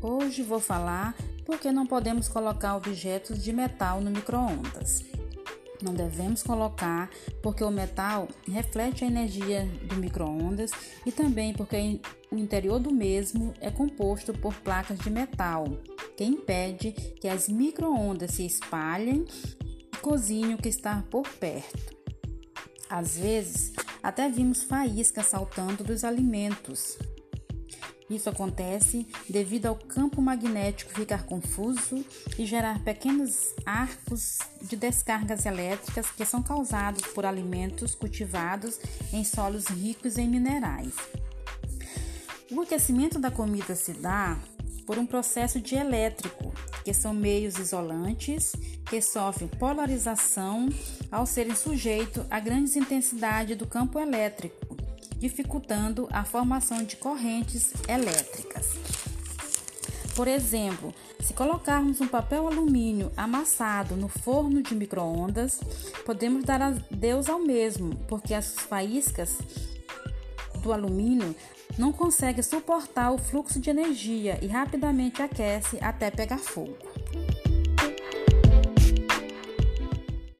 hoje vou falar por que não podemos colocar objetos de metal no micro-ondas. Não devemos colocar porque o metal reflete a energia do micro-ondas e também porque o interior do mesmo é composto por placas de metal, que impede que as micro-ondas se espalhem e cozinhem o que está por perto. Às vezes, até vimos faíscas saltando dos alimentos, isso acontece devido ao campo magnético ficar confuso e gerar pequenos arcos de descargas elétricas que são causados por alimentos cultivados em solos ricos em minerais. O aquecimento da comida se dá por um processo dielétrico, que são meios isolantes que sofrem polarização ao serem sujeitos a grandes intensidade do campo elétrico dificultando a formação de correntes elétricas. Por exemplo, se colocarmos um papel alumínio amassado no forno de microondas, podemos dar adeus ao mesmo, porque as faíscas do alumínio não conseguem suportar o fluxo de energia e rapidamente aquece até pegar fogo.